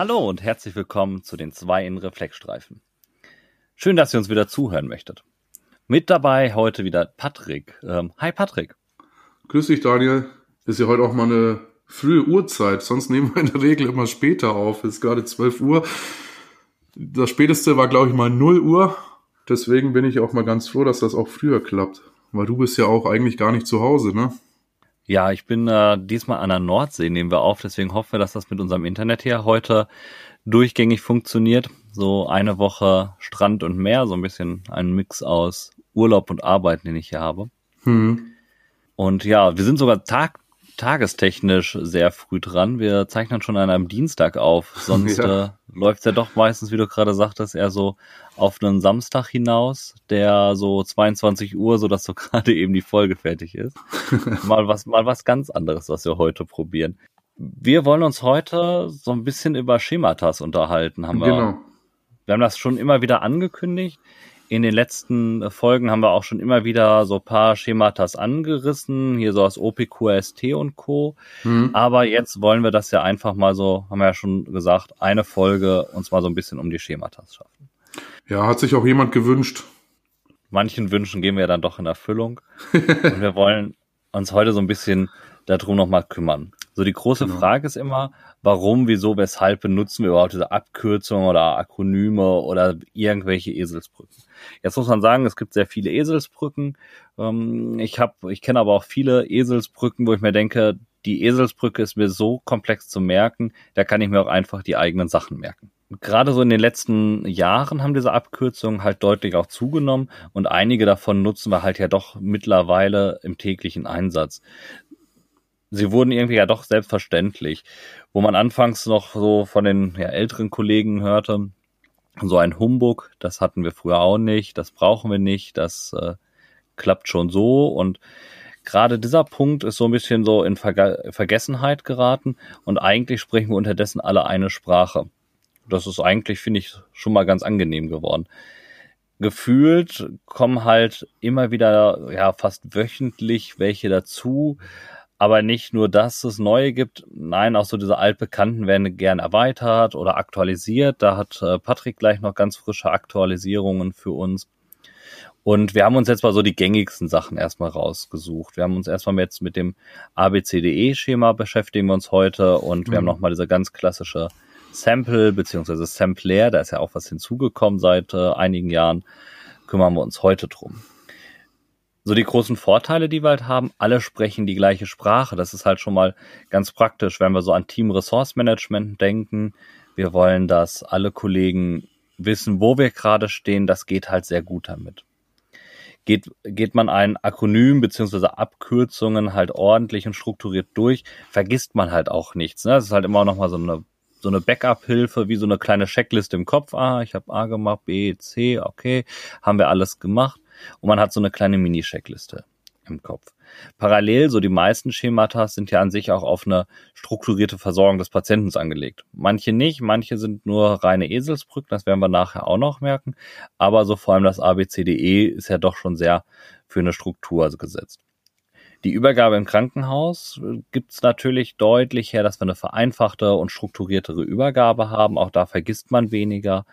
Hallo und herzlich willkommen zu den zwei in Reflexstreifen. Schön, dass ihr uns wieder zuhören möchtet. Mit dabei heute wieder Patrick. Ähm, hi Patrick. Grüß dich Daniel. Ist ja heute auch mal eine frühe Uhrzeit. Sonst nehmen wir in der Regel immer später auf. Es ist gerade 12 Uhr. Das späteste war, glaube ich, mal 0 Uhr. Deswegen bin ich auch mal ganz froh, dass das auch früher klappt. Weil du bist ja auch eigentlich gar nicht zu Hause, ne? Ja, ich bin äh, diesmal an der Nordsee, nehmen wir auf. Deswegen hoffen wir, dass das mit unserem Internet hier heute durchgängig funktioniert. So eine Woche Strand und Meer, so ein bisschen ein Mix aus Urlaub und Arbeit, den ich hier habe. Hm. Und ja, wir sind sogar Tag tagestechnisch sehr früh dran. Wir zeichnen schon an einem Dienstag auf. Sonst ja. äh, läuft ja doch meistens, wie du gerade sagtest, eher so auf einen Samstag hinaus, der so 22 Uhr, so dass so gerade eben die Folge fertig ist. mal was, mal was ganz anderes, was wir heute probieren. Wir wollen uns heute so ein bisschen über Schematas unterhalten, haben wir. Genau. Wir haben das schon immer wieder angekündigt in den letzten Folgen haben wir auch schon immer wieder so paar Schematas angerissen, hier so aus OPQST und Co. Mhm. Aber jetzt wollen wir das ja einfach mal so, haben wir ja schon gesagt, eine Folge uns mal so ein bisschen um die Schematas schaffen. Ja, hat sich auch jemand gewünscht. Manchen Wünschen gehen wir ja dann doch in Erfüllung. und wir wollen uns heute so ein bisschen darum nochmal kümmern. So die große genau. Frage ist immer, warum, wieso, weshalb benutzen wir überhaupt diese Abkürzungen oder Akronyme oder irgendwelche Eselsbrücken. Jetzt muss man sagen, es gibt sehr viele Eselsbrücken. Ähm, ich habe, ich kenne aber auch viele Eselsbrücken, wo ich mir denke, die Eselsbrücke ist mir so komplex zu merken, da kann ich mir auch einfach die eigenen Sachen merken. Gerade so in den letzten Jahren haben diese Abkürzungen halt deutlich auch zugenommen und einige davon nutzen wir halt ja doch mittlerweile im täglichen Einsatz sie wurden irgendwie ja doch selbstverständlich. Wo man anfangs noch so von den ja, älteren Kollegen hörte, so ein Humbug, das hatten wir früher auch nicht, das brauchen wir nicht, das äh, klappt schon so und gerade dieser Punkt ist so ein bisschen so in Verge Vergessenheit geraten und eigentlich sprechen wir unterdessen alle eine Sprache. Das ist eigentlich, finde ich, schon mal ganz angenehm geworden. Gefühlt kommen halt immer wieder, ja, fast wöchentlich welche dazu, aber nicht nur, dass es neue gibt, nein, auch so diese altbekannten werden gern erweitert oder aktualisiert. Da hat äh, Patrick gleich noch ganz frische Aktualisierungen für uns. Und wir haben uns jetzt mal so die gängigsten Sachen erstmal rausgesucht. Wir haben uns erstmal jetzt mit dem ABCDE-Schema beschäftigen wir uns heute und mhm. wir haben mhm. nochmal diese ganz klassische Sample beziehungsweise Sampler, da ist ja auch was hinzugekommen seit äh, einigen Jahren, kümmern wir uns heute drum so die großen Vorteile, die wir halt haben, alle sprechen die gleiche Sprache. Das ist halt schon mal ganz praktisch, wenn wir so an Team Resource Management denken. Wir wollen, dass alle Kollegen wissen, wo wir gerade stehen. Das geht halt sehr gut damit. Geht, geht man ein Akronym beziehungsweise Abkürzungen halt ordentlich und strukturiert durch, vergisst man halt auch nichts. Ne? Das ist halt immer noch mal so eine so eine Backup-Hilfe, wie so eine kleine Checkliste im Kopf. Ah, ich habe A gemacht, B, C, okay, haben wir alles gemacht und man hat so eine kleine Mini-Checkliste im Kopf. Parallel, so die meisten Schemata sind ja an sich auch auf eine strukturierte Versorgung des Patienten angelegt. Manche nicht, manche sind nur reine Eselsbrücken, das werden wir nachher auch noch merken. Aber so vor allem das ABCDE ist ja doch schon sehr für eine Struktur gesetzt. Die Übergabe im Krankenhaus gibt es natürlich deutlich her, dass wir eine vereinfachte und strukturiertere Übergabe haben. Auch da vergisst man weniger.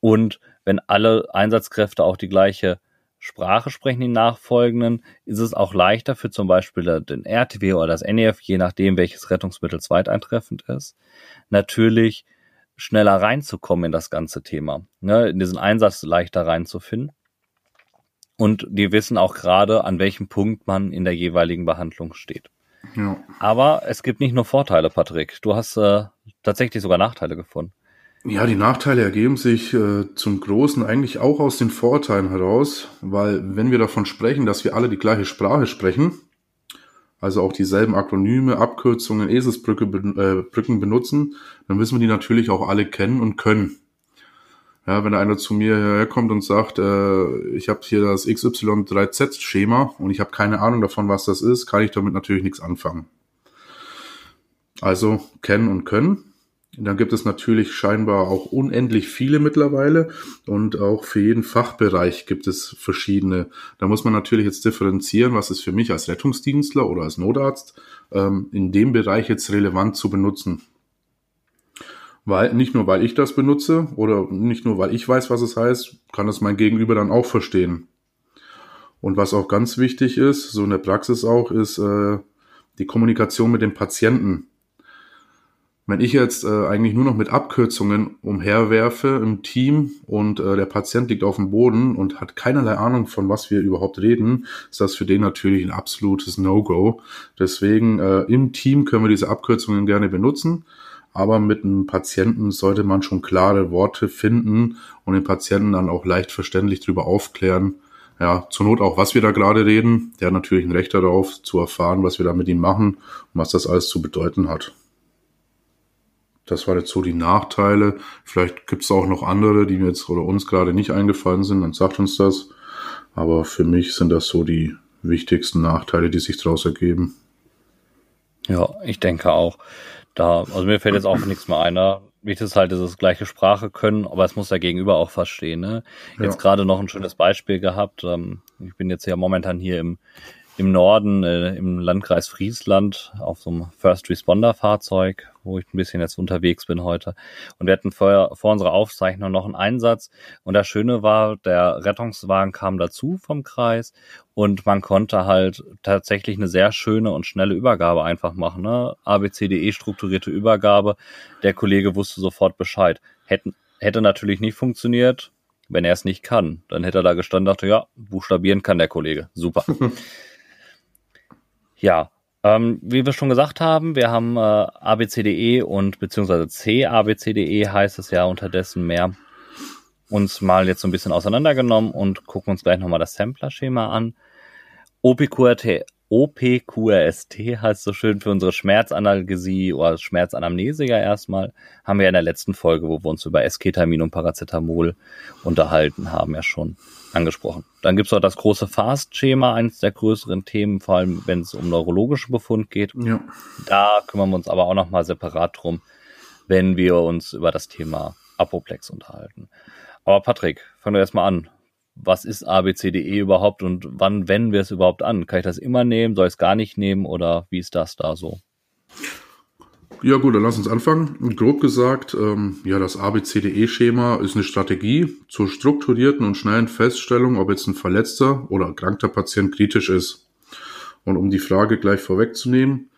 Und wenn alle Einsatzkräfte auch die gleiche Sprache sprechen, die nachfolgenden, ist es auch leichter für zum Beispiel den RTW oder das NEF, je nachdem, welches Rettungsmittel zweiteintreffend ist, natürlich schneller reinzukommen in das ganze Thema, ne, in diesen Einsatz leichter reinzufinden. Und die wissen auch gerade, an welchem Punkt man in der jeweiligen Behandlung steht. Ja. Aber es gibt nicht nur Vorteile, Patrick. Du hast äh, tatsächlich sogar Nachteile gefunden. Ja, die Nachteile ergeben sich äh, zum Großen eigentlich auch aus den Vorteilen heraus, weil wenn wir davon sprechen, dass wir alle die gleiche Sprache sprechen, also auch dieselben Akronyme, Abkürzungen, Eselsbrücke, äh, Brücken benutzen, dann müssen wir die natürlich auch alle kennen und können. Ja, wenn einer zu mir herkommt und sagt, äh, ich habe hier das XY3Z-Schema und ich habe keine Ahnung davon, was das ist, kann ich damit natürlich nichts anfangen. Also kennen und können. Dann gibt es natürlich scheinbar auch unendlich viele mittlerweile und auch für jeden Fachbereich gibt es verschiedene. Da muss man natürlich jetzt differenzieren, was ist für mich als Rettungsdienstler oder als Notarzt ähm, in dem Bereich jetzt relevant zu benutzen. Weil, nicht nur weil ich das benutze oder nicht nur weil ich weiß, was es heißt, kann es mein Gegenüber dann auch verstehen. Und was auch ganz wichtig ist, so in der Praxis auch, ist äh, die Kommunikation mit dem Patienten. Wenn ich jetzt äh, eigentlich nur noch mit Abkürzungen umherwerfe im Team und äh, der Patient liegt auf dem Boden und hat keinerlei Ahnung, von was wir überhaupt reden, ist das für den natürlich ein absolutes No-Go. Deswegen äh, im Team können wir diese Abkürzungen gerne benutzen, aber mit einem Patienten sollte man schon klare Worte finden und den Patienten dann auch leicht verständlich darüber aufklären, ja, zur Not auch, was wir da gerade reden. Der hat natürlich ein Recht darauf, zu erfahren, was wir da mit ihm machen und was das alles zu bedeuten hat. Das waren jetzt so die Nachteile. Vielleicht gibt es auch noch andere, die mir jetzt oder uns gerade nicht eingefallen sind, dann sagt uns das. Aber für mich sind das so die wichtigsten Nachteile, die sich daraus ergeben. Ja, ich denke auch. Da, also mir fällt jetzt auch nichts mehr ein. Ne? Wichtig ist halt, dass es gleiche Sprache können, aber es muss der Gegenüber auch verstehen. Ne? Jetzt ja. gerade noch ein schönes Beispiel gehabt. Ähm, ich bin jetzt ja momentan hier im im Norden, äh, im Landkreis Friesland, auf so einem First Responder Fahrzeug, wo ich ein bisschen jetzt unterwegs bin heute. Und wir hatten vor, vor unserer Aufzeichnung noch einen Einsatz. Und das Schöne war, der Rettungswagen kam dazu vom Kreis und man konnte halt tatsächlich eine sehr schöne und schnelle Übergabe einfach machen. Ne? ABCDE strukturierte Übergabe. Der Kollege wusste sofort Bescheid. Hätten, hätte natürlich nicht funktioniert, wenn er es nicht kann. Dann hätte er da gestanden und dachte, ja, buchstabieren kann der Kollege. Super. Ja, ähm, wie wir schon gesagt haben, wir haben äh, ABCDE und beziehungsweise C ABCDE heißt es ja unterdessen mehr uns mal jetzt so ein bisschen auseinandergenommen und gucken uns gleich nochmal das Sampler-Schema an. OPQRT, OPQRST heißt so schön für unsere Schmerzanalgesie oder Schmerzanamnese ja erstmal, haben wir in der letzten Folge, wo wir uns über Esketamin und Paracetamol unterhalten haben, ja schon angesprochen. Dann gibt es auch das große Fast-Schema, eines der größeren Themen, vor allem wenn es um neurologische Befund geht. Ja. Da kümmern wir uns aber auch nochmal separat drum, wenn wir uns über das Thema Apoplex unterhalten. Aber Patrick, fangen wir erstmal an. Was ist ABCDE überhaupt und wann wenden wir es überhaupt an? Kann ich das immer nehmen? Soll ich es gar nicht nehmen oder wie ist das da so? Ja gut, dann lass uns anfangen. Grob gesagt, ähm, ja, das ABCDE-Schema ist eine Strategie zur strukturierten und schnellen Feststellung, ob jetzt ein verletzter oder erkrankter Patient kritisch ist. Und um die Frage gleich vorwegzunehmen,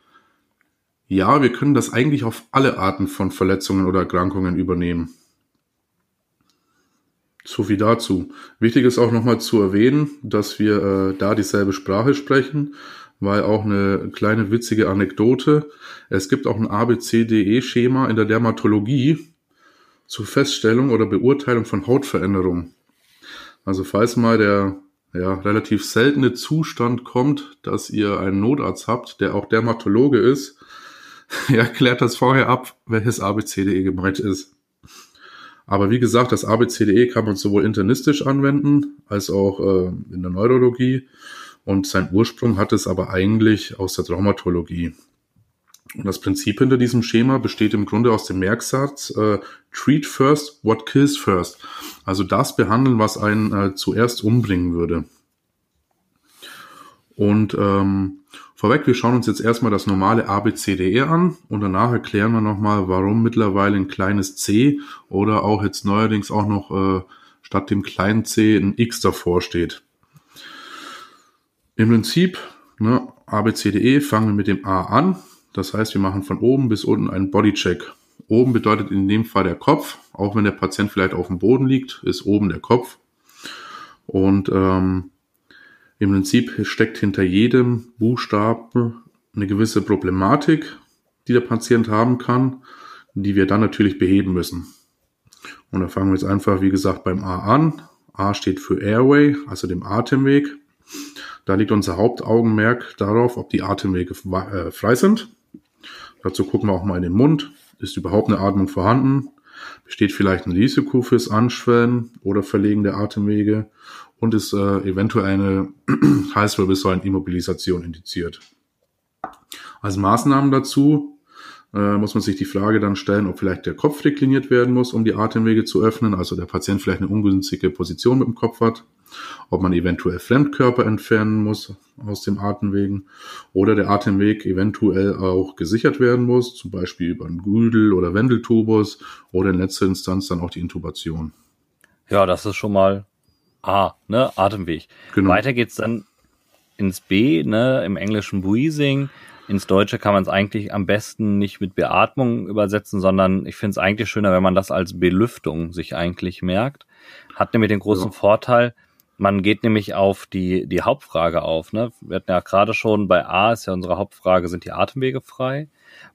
ja, wir können das eigentlich auf alle Arten von Verletzungen oder Erkrankungen übernehmen. So viel dazu. Wichtig ist auch nochmal zu erwähnen, dass wir äh, da dieselbe Sprache sprechen weil auch eine kleine witzige Anekdote. Es gibt auch ein ABCDE-Schema in der Dermatologie zur Feststellung oder Beurteilung von Hautveränderungen. Also falls mal der ja, relativ seltene Zustand kommt, dass ihr einen Notarzt habt, der auch Dermatologe ist, ja, klärt das vorher ab, welches ABCDE gemeint ist. Aber wie gesagt, das ABCDE kann man sowohl internistisch anwenden als auch äh, in der Neurologie und sein Ursprung hat es aber eigentlich aus der Traumatologie. Und das Prinzip hinter diesem Schema besteht im Grunde aus dem Merksatz äh, Treat first, what kills first. Also das behandeln, was einen äh, zuerst umbringen würde. Und ähm, vorweg, wir schauen uns jetzt erstmal das normale ABCDE an und danach erklären wir nochmal, warum mittlerweile ein kleines c oder auch jetzt neuerdings auch noch äh, statt dem kleinen c ein x davor steht. Im Prinzip, ne, ABCDE fangen wir mit dem A an. Das heißt, wir machen von oben bis unten einen Bodycheck. Oben bedeutet in dem Fall der Kopf. Auch wenn der Patient vielleicht auf dem Boden liegt, ist oben der Kopf. Und ähm, im Prinzip steckt hinter jedem Buchstaben eine gewisse Problematik, die der Patient haben kann, die wir dann natürlich beheben müssen. Und da fangen wir jetzt einfach, wie gesagt, beim A an. A steht für Airway, also dem Atemweg. Da liegt unser Hauptaugenmerk darauf, ob die Atemwege äh, frei sind. Dazu gucken wir auch mal in den Mund. Ist überhaupt eine Atmung vorhanden? Besteht vielleicht ein Risiko fürs Anschwellen oder Verlegen der Atemwege? Und ist äh, eventuell eine Halswirbelsäulenimmobilisation indiziert? Als Maßnahmen dazu äh, muss man sich die Frage dann stellen, ob vielleicht der Kopf dekliniert werden muss, um die Atemwege zu öffnen. Also der Patient vielleicht eine ungünstige Position mit dem Kopf hat ob man eventuell Fremdkörper entfernen muss aus dem Atemwegen oder der Atemweg eventuell auch gesichert werden muss, zum Beispiel über einen Güdel- oder Wendeltubus oder in letzter Instanz dann auch die Intubation. Ja, das ist schon mal A, ne, Atemweg. Genau. Weiter geht's dann ins B, ne, im englischen Breathing. Ins Deutsche kann man es eigentlich am besten nicht mit Beatmung übersetzen, sondern ich finde es eigentlich schöner, wenn man das als Belüftung sich eigentlich merkt. Hat nämlich den großen ja. Vorteil, man geht nämlich auf die, die Hauptfrage auf. Ne? Wir hatten ja gerade schon, bei A ist ja unsere Hauptfrage, sind die Atemwege frei?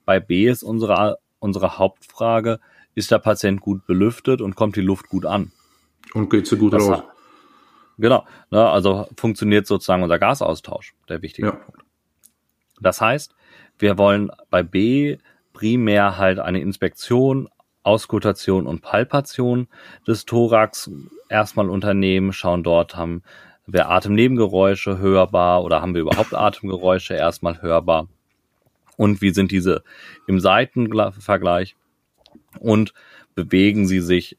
Bei B ist unsere, unsere Hauptfrage, ist der Patient gut belüftet und kommt die Luft gut an? Und geht sie gut das raus? Genau, ne? also funktioniert sozusagen unser Gasaustausch, der wichtige ja. Punkt. Das heißt, wir wollen bei B primär halt eine Inspektion, Auskultation und Palpation des Thorax erstmal unternehmen, schauen dort, haben wir Atemnebengeräusche hörbar oder haben wir überhaupt Atemgeräusche erstmal hörbar und wie sind diese im Seitenvergleich und bewegen sie sich,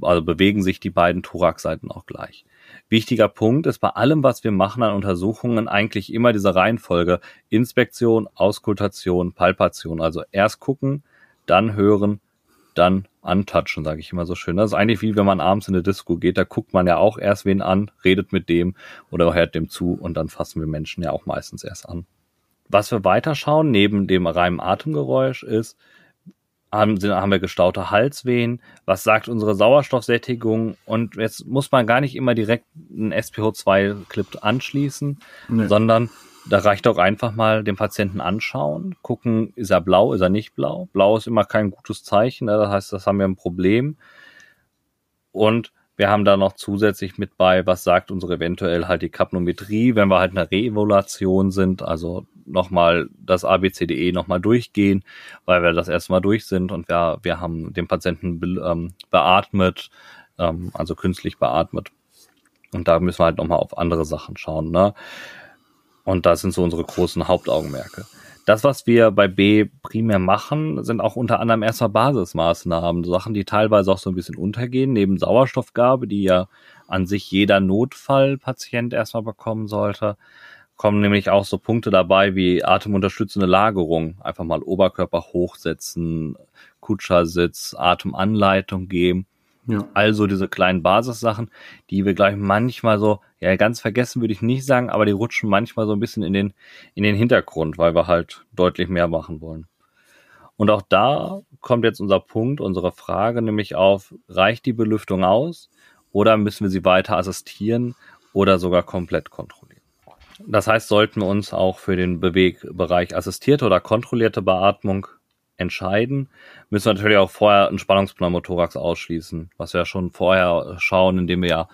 also bewegen sich die beiden Thoraxseiten auch gleich. Wichtiger Punkt ist bei allem, was wir machen an Untersuchungen, eigentlich immer diese Reihenfolge Inspektion, Auskultation, Palpation. Also erst gucken, dann hören, dann antatschen, sage ich immer so schön. Das ist eigentlich wie wenn man abends in eine Disco geht, da guckt man ja auch erst wen an, redet mit dem oder hört dem zu und dann fassen wir Menschen ja auch meistens erst an. Was wir weiterschauen, neben dem reinen Atemgeräusch, ist, haben, haben wir gestaute Halswehen, was sagt unsere Sauerstoffsättigung und jetzt muss man gar nicht immer direkt einen SPO2-Clip anschließen, nee. sondern da reicht auch einfach mal den Patienten anschauen, gucken, ist er blau, ist er nicht blau. Blau ist immer kein gutes Zeichen, ne? das heißt, das haben wir ein Problem. Und wir haben da noch zusätzlich mit bei, was sagt unsere eventuell halt die Kapnometrie, wenn wir halt eine Reevaluation sind, also nochmal das ABCDE nochmal durchgehen, weil wir das erstmal durch sind und wir, wir haben den Patienten be, ähm, beatmet, ähm, also künstlich beatmet. Und da müssen wir halt nochmal auf andere Sachen schauen. Ne? Und das sind so unsere großen Hauptaugenmerke. Das, was wir bei B primär machen, sind auch unter anderem erstmal Basismaßnahmen, Sachen, die teilweise auch so ein bisschen untergehen, neben Sauerstoffgabe, die ja an sich jeder Notfallpatient erstmal bekommen sollte, kommen nämlich auch so Punkte dabei wie atemunterstützende Lagerung, einfach mal Oberkörper hochsetzen, Kutschersitz, Atemanleitung geben. Ja. Also diese kleinen Basissachen, die wir gleich manchmal so, ja, ganz vergessen würde ich nicht sagen, aber die rutschen manchmal so ein bisschen in den, in den Hintergrund, weil wir halt deutlich mehr machen wollen. Und auch da kommt jetzt unser Punkt, unsere Frage nämlich auf, reicht die Belüftung aus oder müssen wir sie weiter assistieren oder sogar komplett kontrollieren? Das heißt, sollten wir uns auch für den Bewegbereich assistierte oder kontrollierte Beatmung entscheiden, müssen wir natürlich auch vorher einen Spannungspneumothorax ausschließen, was wir ja schon vorher schauen, indem wir ja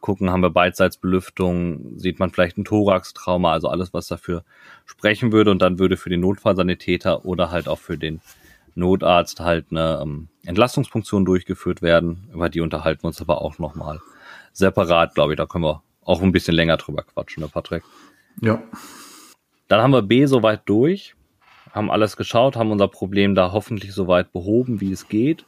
gucken, haben wir Beidseitsbelüftung, sieht man vielleicht ein Thoraxtrauma, also alles, was dafür sprechen würde und dann würde für den Notfallsanitäter oder halt auch für den Notarzt halt eine ähm, Entlastungsfunktion durchgeführt werden. Über die unterhalten wir uns aber auch nochmal separat, glaube ich. Da können wir auch ein bisschen länger drüber quatschen, ne, Patrick? Ja. Dann haben wir B soweit durch haben alles geschaut, haben unser Problem da hoffentlich so weit behoben, wie es geht.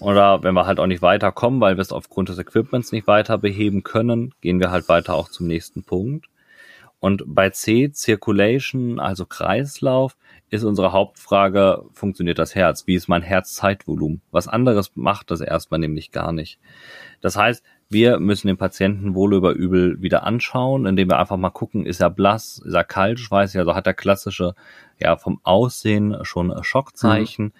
Oder wenn wir halt auch nicht weiterkommen, weil wir es aufgrund des Equipments nicht weiter beheben können, gehen wir halt weiter auch zum nächsten Punkt. Und bei C, Circulation, also Kreislauf, ist unsere Hauptfrage, funktioniert das Herz? Wie ist mein Herzzeitvolumen? Was anderes macht das erstmal nämlich gar nicht. Das heißt, wir müssen den Patienten wohl über übel wieder anschauen, indem wir einfach mal gucken, ist er blass, ist er kalt, schweißig, also hat er klassische, ja, vom Aussehen schon Schockzeichen. Mhm.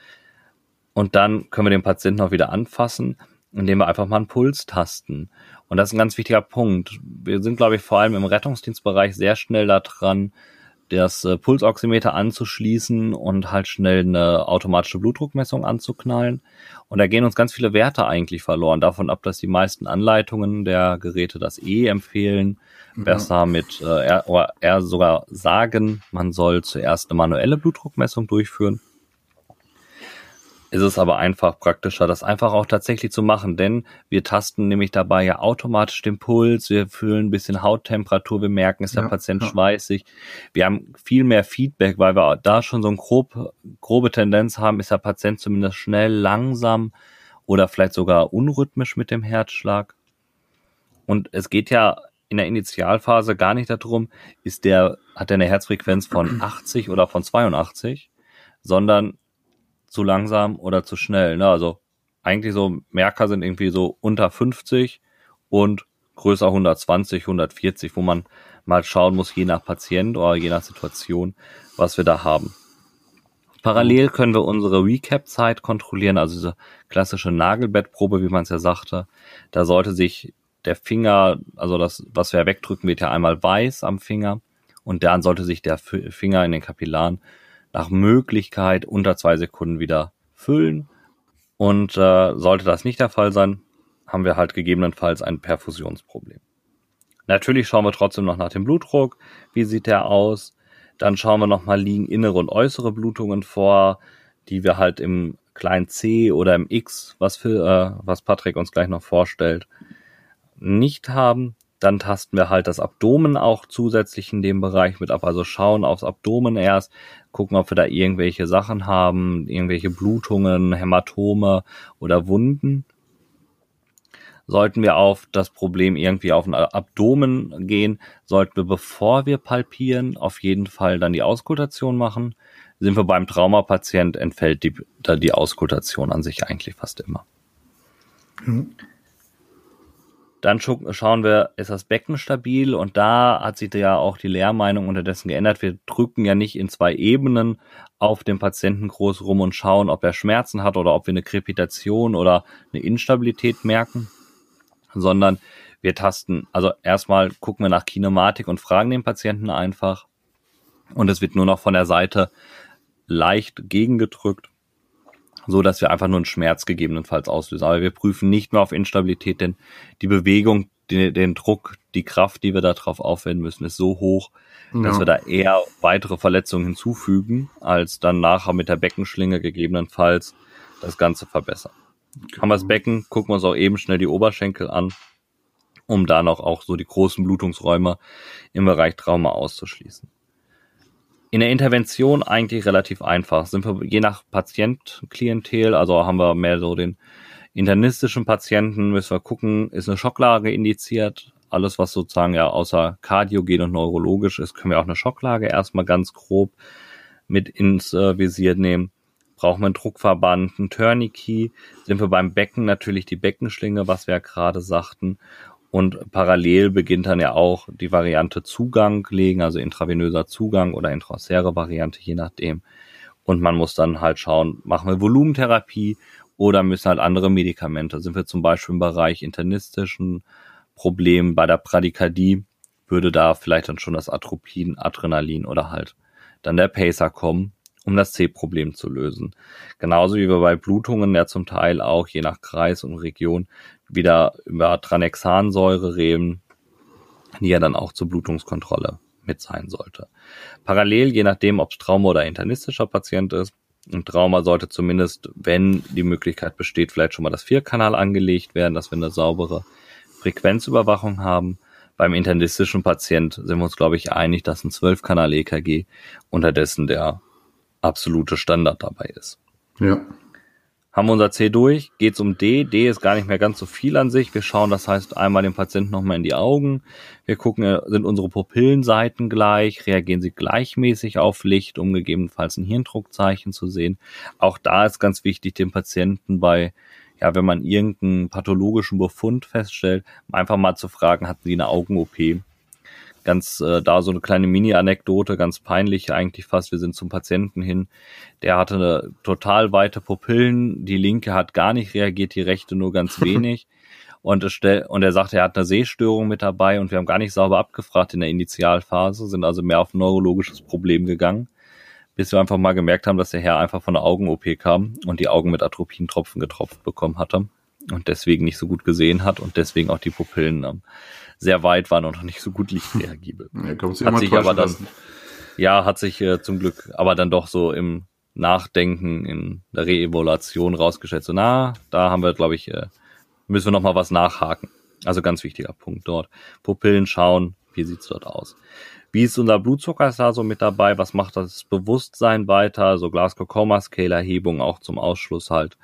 Und dann können wir den Patienten auch wieder anfassen, indem wir einfach mal einen Puls tasten. Und das ist ein ganz wichtiger Punkt. Wir sind, glaube ich, vor allem im Rettungsdienstbereich sehr schnell da dran, das äh, Pulsoximeter anzuschließen und halt schnell eine automatische Blutdruckmessung anzuknallen. Und da gehen uns ganz viele Werte eigentlich verloren. Davon ab, dass die meisten Anleitungen der Geräte das E empfehlen. Mhm. Besser mit, äh, er, oder er sogar sagen, man soll zuerst eine manuelle Blutdruckmessung durchführen ist es aber einfach praktischer, das einfach auch tatsächlich zu machen, denn wir tasten nämlich dabei ja automatisch den Puls, wir fühlen ein bisschen Hauttemperatur, wir merken, ist der ja, Patient ja. schweißig. Wir haben viel mehr Feedback, weil wir da schon so eine grob, grobe Tendenz haben, ist der Patient zumindest schnell, langsam oder vielleicht sogar unrhythmisch mit dem Herzschlag. Und es geht ja in der Initialphase gar nicht darum, ist der, hat er eine Herzfrequenz von 80 oder von 82, sondern zu langsam oder zu schnell. Ne? Also eigentlich so Merker sind irgendwie so unter 50 und größer 120, 140, wo man mal schauen muss, je nach Patient oder je nach Situation, was wir da haben. Parallel können wir unsere Recap-Zeit kontrollieren, also diese klassische Nagelbettprobe, wie man es ja sagte. Da sollte sich der Finger, also das, was wir wegdrücken, wird ja einmal weiß am Finger und dann sollte sich der Finger in den Kapillaren nach Möglichkeit unter zwei Sekunden wieder füllen. Und äh, sollte das nicht der Fall sein, haben wir halt gegebenenfalls ein Perfusionsproblem. Natürlich schauen wir trotzdem noch nach dem Blutdruck. Wie sieht der aus? Dann schauen wir nochmal, liegen innere und äußere Blutungen vor, die wir halt im kleinen C oder im X, was für, äh, was Patrick uns gleich noch vorstellt, nicht haben. Dann tasten wir halt das Abdomen auch zusätzlich in dem Bereich mit ab. Also schauen aufs Abdomen erst, gucken, ob wir da irgendwelche Sachen haben, irgendwelche Blutungen, Hämatome oder Wunden. Sollten wir auf das Problem irgendwie auf den Abdomen gehen, sollten wir, bevor wir palpieren, auf jeden Fall dann die Auskultation machen. Sind wir beim Traumapatient, entfällt die, die Auskultation an sich eigentlich fast immer. Mhm. Dann schauen wir, ist das Becken stabil? Und da hat sich ja auch die Lehrmeinung unterdessen geändert. Wir drücken ja nicht in zwei Ebenen auf dem Patienten groß rum und schauen, ob er Schmerzen hat oder ob wir eine Krepitation oder eine Instabilität merken, sondern wir tasten, also erstmal gucken wir nach Kinematik und fragen den Patienten einfach. Und es wird nur noch von der Seite leicht gegengedrückt so dass wir einfach nur einen Schmerz gegebenenfalls auslösen. Aber wir prüfen nicht mehr auf Instabilität, denn die Bewegung, den, den Druck, die Kraft, die wir da drauf aufwenden müssen, ist so hoch, ja. dass wir da eher weitere Verletzungen hinzufügen, als dann nachher mit der Beckenschlinge gegebenenfalls das Ganze verbessern. Genau. Haben wir das Becken, gucken wir uns auch eben schnell die Oberschenkel an, um da noch auch so die großen Blutungsräume im Bereich Trauma auszuschließen. In der Intervention eigentlich relativ einfach. Sind wir je nach Patientklientel, also haben wir mehr so den internistischen Patienten, müssen wir gucken, ist eine Schocklage indiziert. Alles, was sozusagen ja außer kardiogen und neurologisch ist, können wir auch eine Schocklage erstmal ganz grob mit ins äh, Visier nehmen. Brauchen wir einen Druckverband, einen Tourniquet. Sind wir beim Becken natürlich die Beckenschlinge, was wir ja gerade sagten. Und parallel beginnt dann ja auch die Variante Zugang legen, also intravenöser Zugang oder intraosäre Variante, je nachdem. Und man muss dann halt schauen, machen wir Volumentherapie oder müssen halt andere Medikamente. Sind wir zum Beispiel im Bereich internistischen Problemen bei der Bradykardie, würde da vielleicht dann schon das Atropin, Adrenalin oder halt dann der Pacer kommen, um das C-Problem zu lösen. Genauso wie wir bei Blutungen ja zum Teil auch je nach Kreis und Region wieder über Tranexansäure reden, die ja dann auch zur Blutungskontrolle mit sein sollte. Parallel, je nachdem, ob es Trauma oder internistischer Patient ist, ein Trauma sollte zumindest, wenn die Möglichkeit besteht, vielleicht schon mal das Vierkanal angelegt werden, dass wir eine saubere Frequenzüberwachung haben. Beim internistischen Patient sind wir uns, glaube ich, einig, dass ein Zwölfkanal EKG unterdessen der absolute Standard dabei ist. Ja. Haben wir unser C durch, geht's um D. D ist gar nicht mehr ganz so viel an sich. Wir schauen, das heißt, einmal dem Patienten nochmal in die Augen. Wir gucken, äh, sind unsere Pupillenseiten gleich, reagieren sie gleichmäßig auf Licht, um gegebenenfalls ein Hirndruckzeichen zu sehen. Auch da ist ganz wichtig, den Patienten bei, ja, wenn man irgendeinen pathologischen Befund feststellt, einfach mal zu fragen, hatten sie eine Augen-OP? Ganz äh, da so eine kleine Mini-Anekdote, ganz peinlich eigentlich fast. Wir sind zum Patienten hin. Der hatte eine total weite Pupillen. Die linke hat gar nicht reagiert, die rechte nur ganz wenig. und, es stell, und er sagte, er hat eine Sehstörung mit dabei und wir haben gar nicht sauber abgefragt in der Initialphase, sind also mehr auf ein neurologisches Problem gegangen, bis wir einfach mal gemerkt haben, dass der Herr einfach von der Augen-OP kam und die Augen mit Atropintropfen getropft bekommen hatte und deswegen nicht so gut gesehen hat und deswegen auch die Pupillen ähm, sehr weit waren und noch nicht so gut lichtreagibel. Ja, hat sich aber dann, ja, hat sich äh, zum Glück aber dann doch so im Nachdenken, in der Reevaluation rausgestellt, so na, da haben wir, glaube ich, äh, müssen wir noch mal was nachhaken. Also ganz wichtiger Punkt dort. Pupillen schauen, wie sieht's dort aus? Wie ist unser Blutzucker ist da so mit dabei? Was macht das Bewusstsein weiter? So Glasgow Coma Scale Erhebung auch zum Ausschluss halt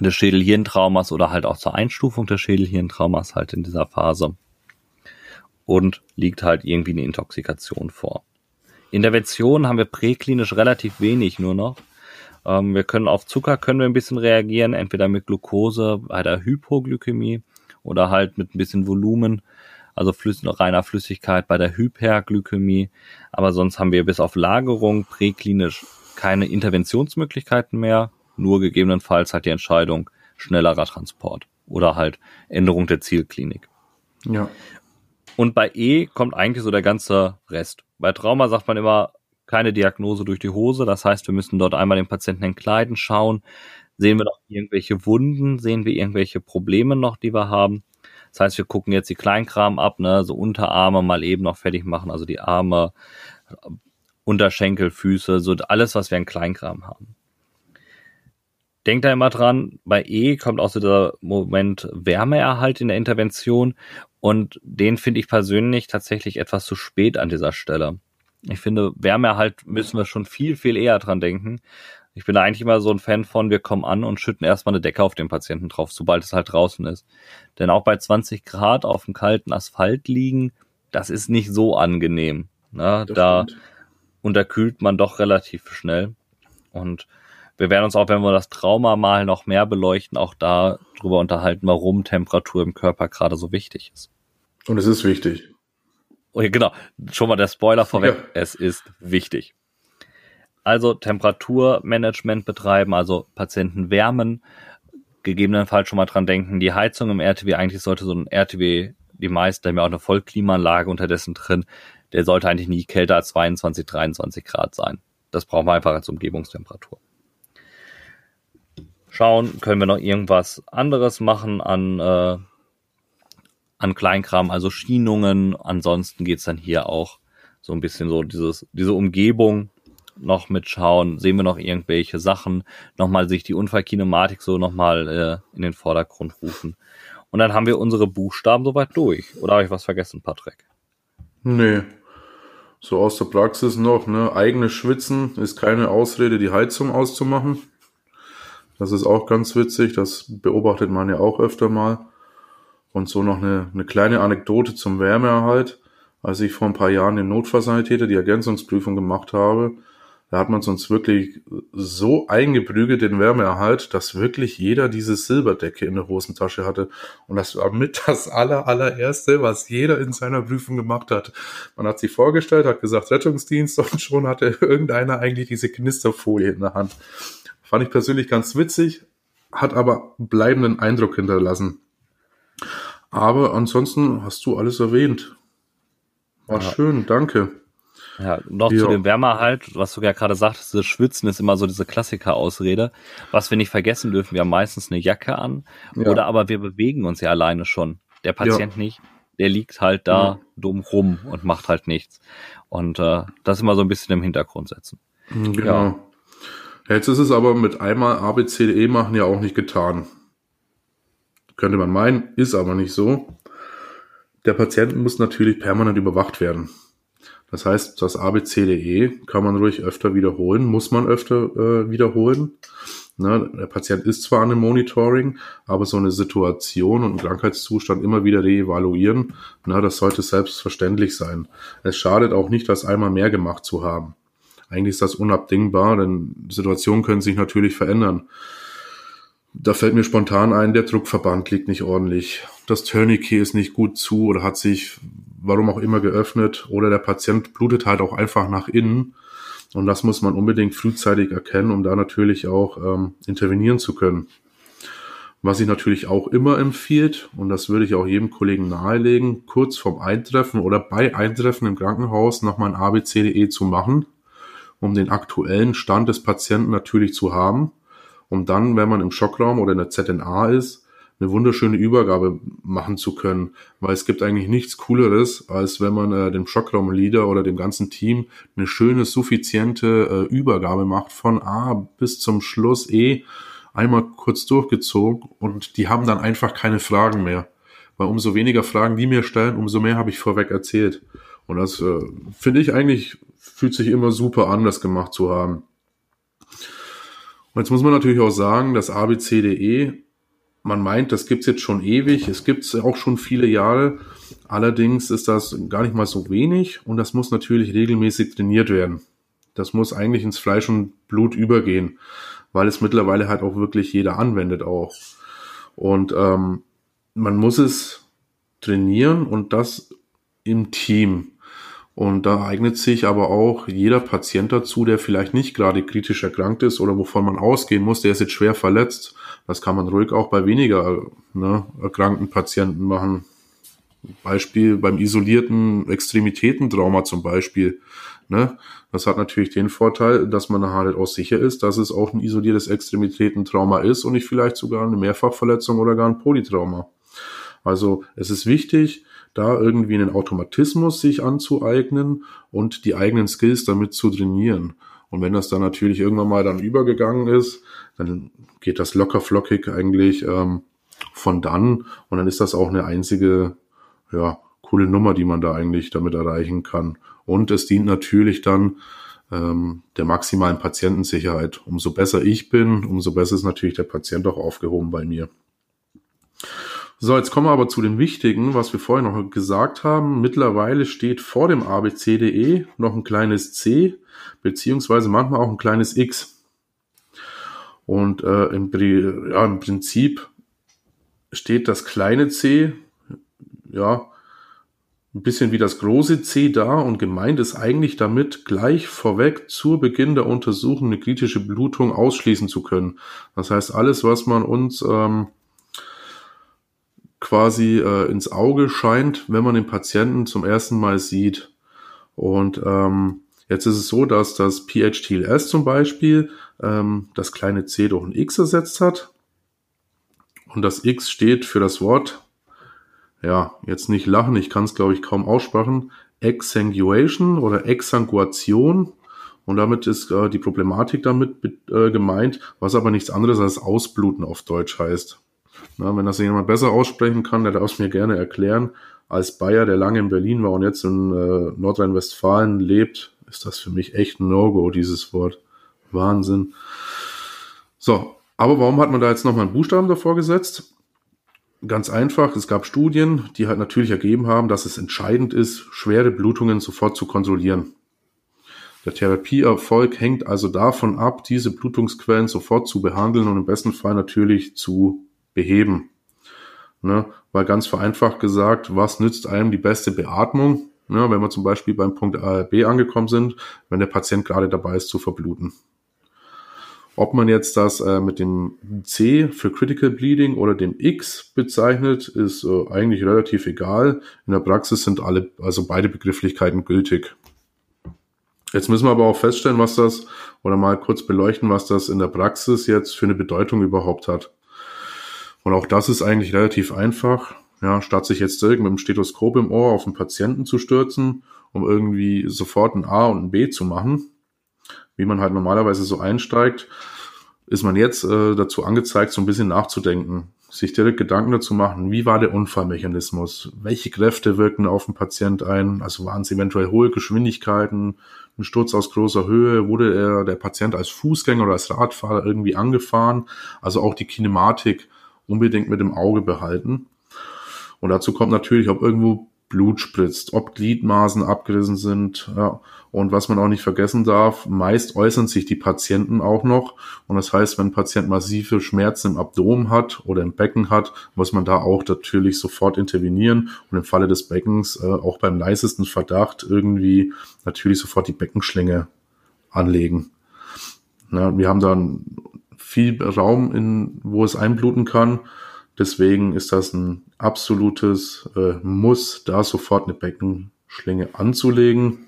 des Schädelhirntraumas oder halt auch zur Einstufung des Schädelhirntraumas halt in dieser Phase. Und liegt halt irgendwie eine Intoxikation vor. Intervention haben wir präklinisch relativ wenig nur noch. Ähm, wir können auf Zucker können wir ein bisschen reagieren, entweder mit Glucose bei der Hypoglykämie oder halt mit ein bisschen Volumen, also Flüss reiner Flüssigkeit bei der Hyperglykämie. Aber sonst haben wir bis auf Lagerung präklinisch keine Interventionsmöglichkeiten mehr, nur gegebenenfalls halt die Entscheidung schnellerer Transport oder halt Änderung der Zielklinik. Ja. Und bei E kommt eigentlich so der ganze Rest. Bei Trauma sagt man immer, keine Diagnose durch die Hose. Das heißt, wir müssen dort einmal den Patienten entkleiden, schauen, sehen wir noch irgendwelche Wunden, sehen wir irgendwelche Probleme noch, die wir haben. Das heißt, wir gucken jetzt die Kleinkram ab, ne, so Unterarme mal eben noch fertig machen, also die Arme, Unterschenkel, Füße, so alles, was wir in Kleinkram haben. Denkt da immer dran, bei E kommt auch so der Moment Wärmeerhalt in der Intervention und den finde ich persönlich tatsächlich etwas zu spät an dieser Stelle. Ich finde, Wärmeerhalt müssen wir schon viel, viel eher dran denken. Ich bin da eigentlich immer so ein Fan von, wir kommen an und schütten erstmal eine Decke auf den Patienten drauf, sobald es halt draußen ist. Denn auch bei 20 Grad auf dem kalten Asphalt liegen, das ist nicht so angenehm. Ne? Da stimmt. unterkühlt man doch relativ schnell. Und wir werden uns auch, wenn wir das Trauma mal noch mehr beleuchten, auch da drüber unterhalten, warum Temperatur im Körper gerade so wichtig ist. Und es ist wichtig. Okay, genau, schon mal der Spoiler vorweg, ja. es ist wichtig. Also Temperaturmanagement betreiben, also Patienten wärmen, gegebenenfalls schon mal dran denken, die Heizung im RTW, eigentlich sollte so ein RTW, die meisten haben ja auch eine Vollklimaanlage unterdessen drin, der sollte eigentlich nie kälter als 22, 23 Grad sein. Das brauchen wir einfach als Umgebungstemperatur. Schauen, können wir noch irgendwas anderes machen an äh, an Kleinkram, also Schienungen. Ansonsten geht's dann hier auch so ein bisschen so dieses, diese Umgebung noch mitschauen. Sehen wir noch irgendwelche Sachen? Nochmal sich die Unfallkinematik so nochmal äh, in den Vordergrund rufen. Und dann haben wir unsere Buchstaben soweit durch. Oder habe ich was vergessen, Patrick? Nee. So aus der Praxis noch, ne? Eigene Schwitzen ist keine Ausrede, die Heizung auszumachen. Das ist auch ganz witzig. Das beobachtet man ja auch öfter mal. Und so noch eine, eine kleine Anekdote zum Wärmeerhalt. Als ich vor ein paar Jahren den Notfallsanitäter die Ergänzungsprüfung gemacht habe, da hat man es uns wirklich so eingeprügelt, den Wärmeerhalt, dass wirklich jeder diese Silberdecke in der Hosentasche hatte. Und das war mit das aller, allererste, was jeder in seiner Prüfung gemacht hat. Man hat sich vorgestellt, hat gesagt Rettungsdienst und schon hatte irgendeiner eigentlich diese Knisterfolie in der Hand. Fand ich persönlich ganz witzig, hat aber bleibenden Eindruck hinterlassen. Aber ansonsten hast du alles erwähnt. War ja. schön, danke. Ja, noch ja. zu dem Wärmerhalt, was du ja gerade sagtest, das Schwitzen ist immer so diese Klassiker-Ausrede. Was wir nicht vergessen dürfen, wir haben meistens eine Jacke an ja. oder aber wir bewegen uns ja alleine schon. Der Patient nicht, der liegt halt da dumm rum und macht halt nichts. Und äh, das immer so ein bisschen im Hintergrund setzen. Genau. Jetzt ist es aber mit einmal ABCDE machen ja auch nicht getan. Könnte man meinen, ist aber nicht so. Der Patient muss natürlich permanent überwacht werden. Das heißt, das ABCDE kann man ruhig öfter wiederholen, muss man öfter äh, wiederholen. Ne, der Patient ist zwar an einem Monitoring, aber so eine Situation und einen Krankheitszustand immer wieder reevaluieren, na, das sollte selbstverständlich sein. Es schadet auch nicht, das einmal mehr gemacht zu haben. Eigentlich ist das unabdingbar, denn Situationen können sich natürlich verändern. Da fällt mir spontan ein, der Druckverband liegt nicht ordentlich. Das Tourniquet ist nicht gut zu oder hat sich, warum auch immer, geöffnet. Oder der Patient blutet halt auch einfach nach innen. Und das muss man unbedingt frühzeitig erkennen, um da natürlich auch ähm, intervenieren zu können. Was ich natürlich auch immer empfiehlt, und das würde ich auch jedem Kollegen nahelegen, kurz vorm Eintreffen oder bei Eintreffen im Krankenhaus nochmal ein ABCDE zu machen, um den aktuellen Stand des Patienten natürlich zu haben um dann, wenn man im Schockraum oder in der ZNA ist, eine wunderschöne Übergabe machen zu können, weil es gibt eigentlich nichts Cooleres, als wenn man äh, dem Schockraumleader oder dem ganzen Team eine schöne, suffiziente äh, Übergabe macht von A bis zum Schluss E, einmal kurz durchgezogen und die haben dann einfach keine Fragen mehr. Weil umso weniger Fragen die mir stellen, umso mehr habe ich vorweg erzählt. Und das äh, finde ich eigentlich, fühlt sich immer super an, das gemacht zu haben. Und jetzt muss man natürlich auch sagen, das ABCDE, man meint, das gibt's jetzt schon ewig, es gibt's auch schon viele Jahre. Allerdings ist das gar nicht mal so wenig und das muss natürlich regelmäßig trainiert werden. Das muss eigentlich ins Fleisch und Blut übergehen, weil es mittlerweile halt auch wirklich jeder anwendet auch. Und ähm, man muss es trainieren und das im Team. Und da eignet sich aber auch jeder Patient dazu, der vielleicht nicht gerade kritisch erkrankt ist oder wovon man ausgehen muss, der ist jetzt schwer verletzt. Das kann man ruhig auch bei weniger ne, erkrankten Patienten machen. Beispiel beim isolierten Extremitätentrauma zum Beispiel. Ne? Das hat natürlich den Vorteil, dass man halt auch sicher ist, dass es auch ein isoliertes Extremitätentrauma ist und nicht vielleicht sogar eine Mehrfachverletzung oder gar ein Polytrauma. Also es ist wichtig, da irgendwie einen Automatismus sich anzueignen und die eigenen Skills damit zu trainieren. Und wenn das dann natürlich irgendwann mal dann übergegangen ist, dann geht das locker flockig eigentlich ähm, von dann und dann ist das auch eine einzige, ja, coole Nummer, die man da eigentlich damit erreichen kann. Und es dient natürlich dann ähm, der maximalen Patientensicherheit. Umso besser ich bin, umso besser ist natürlich der Patient auch aufgehoben bei mir. So, jetzt kommen wir aber zu dem Wichtigen, was wir vorher noch gesagt haben. Mittlerweile steht vor dem ABCDE noch ein kleines C, beziehungsweise manchmal auch ein kleines X. Und äh, im, ja, im Prinzip steht das kleine C, ja, ein bisschen wie das große C da und gemeint ist eigentlich damit, gleich vorweg zu Beginn der Untersuchung eine kritische Blutung ausschließen zu können. Das heißt, alles, was man uns ähm, quasi äh, ins Auge scheint, wenn man den Patienten zum ersten Mal sieht. Und ähm, jetzt ist es so, dass das PHTLS zum Beispiel ähm, das kleine c durch ein x ersetzt hat. Und das x steht für das Wort, ja, jetzt nicht lachen, ich kann es glaube ich kaum aussprechen, Exsanguation oder Exsanguation. Und damit ist äh, die Problematik damit äh, gemeint, was aber nichts anderes als Ausbluten auf Deutsch heißt. Na, wenn das jemand besser aussprechen kann, der darf es mir gerne erklären. Als Bayer, der lange in Berlin war und jetzt in äh, Nordrhein-Westfalen lebt, ist das für mich echt ein No-Go, dieses Wort. Wahnsinn. So, aber warum hat man da jetzt nochmal einen Buchstaben davor gesetzt? Ganz einfach, es gab Studien, die halt natürlich ergeben haben, dass es entscheidend ist, schwere Blutungen sofort zu kontrollieren. Der Therapieerfolg hängt also davon ab, diese Blutungsquellen sofort zu behandeln und im besten Fall natürlich zu beheben. Ne? Weil ganz vereinfacht gesagt, was nützt einem die beste Beatmung, ne? wenn wir zum Beispiel beim Punkt A, B angekommen sind, wenn der Patient gerade dabei ist zu verbluten. Ob man jetzt das äh, mit dem C für Critical Bleeding oder dem X bezeichnet, ist äh, eigentlich relativ egal. In der Praxis sind alle, also beide Begrifflichkeiten gültig. Jetzt müssen wir aber auch feststellen, was das, oder mal kurz beleuchten, was das in der Praxis jetzt für eine Bedeutung überhaupt hat. Und auch das ist eigentlich relativ einfach. Ja, statt sich jetzt direkt mit dem Stethoskop im Ohr auf den Patienten zu stürzen, um irgendwie sofort ein A und ein B zu machen, wie man halt normalerweise so einsteigt, ist man jetzt äh, dazu angezeigt, so ein bisschen nachzudenken, sich direkt Gedanken dazu machen, wie war der Unfallmechanismus, welche Kräfte wirken auf den Patient ein, also waren es eventuell hohe Geschwindigkeiten, ein Sturz aus großer Höhe, wurde er, der Patient als Fußgänger oder als Radfahrer irgendwie angefahren, also auch die Kinematik unbedingt mit dem Auge behalten. Und dazu kommt natürlich, ob irgendwo Blut spritzt, ob Gliedmaßen abgerissen sind. Ja. Und was man auch nicht vergessen darf, meist äußern sich die Patienten auch noch. Und das heißt, wenn ein Patient massive Schmerzen im Abdomen hat oder im Becken hat, muss man da auch natürlich sofort intervenieren und im Falle des Beckens äh, auch beim leisesten Verdacht irgendwie natürlich sofort die Beckenschlinge anlegen. Ja, wir haben dann viel Raum, in, wo es einbluten kann. Deswegen ist das ein absolutes äh, Muss, da sofort eine Beckenschlinge anzulegen.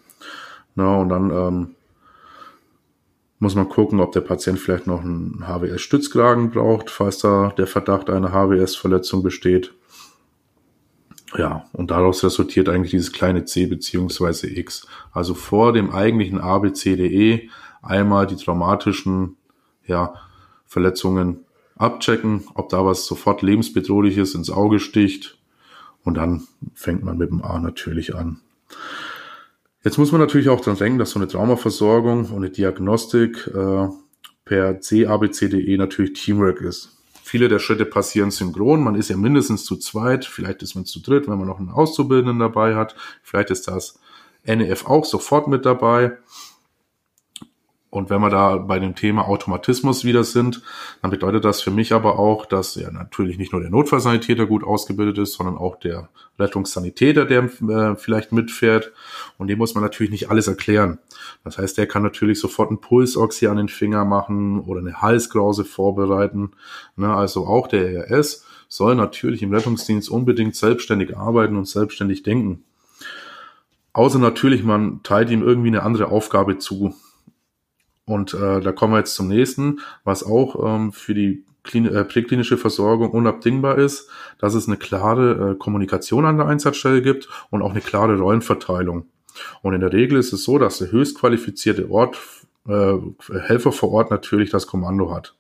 Na, und dann ähm, muss man gucken, ob der Patient vielleicht noch einen HWS-Stützkragen braucht, falls da der Verdacht einer HWS-Verletzung besteht. Ja, und daraus resultiert eigentlich dieses kleine c beziehungsweise x. Also vor dem eigentlichen ABCDE einmal die traumatischen ja, Verletzungen abchecken, ob da was sofort lebensbedrohliches ins Auge sticht. Und dann fängt man mit dem A natürlich an. Jetzt muss man natürlich auch dran denken, dass so eine Traumaversorgung und eine Diagnostik äh, per CABCDE natürlich Teamwork ist. Viele der Schritte passieren synchron. Man ist ja mindestens zu zweit, vielleicht ist man zu dritt, wenn man noch einen Auszubildenden dabei hat. Vielleicht ist das NEF auch sofort mit dabei. Und wenn wir da bei dem Thema Automatismus wieder sind, dann bedeutet das für mich aber auch, dass ja natürlich nicht nur der Notfallsanitäter gut ausgebildet ist, sondern auch der Rettungssanitäter, der äh, vielleicht mitfährt. Und dem muss man natürlich nicht alles erklären. Das heißt, der kann natürlich sofort einen Pulsoxy an den Finger machen oder eine Halskrause vorbereiten. Ne, also auch der ERS soll natürlich im Rettungsdienst unbedingt selbstständig arbeiten und selbstständig denken. Außer natürlich, man teilt ihm irgendwie eine andere Aufgabe zu. Und äh, da kommen wir jetzt zum nächsten, was auch ähm, für die Klin äh, präklinische Versorgung unabdingbar ist, dass es eine klare äh, Kommunikation an der Einsatzstelle gibt und auch eine klare Rollenverteilung. Und in der Regel ist es so, dass der höchst qualifizierte Ort, äh, Helfer vor Ort natürlich das Kommando hat.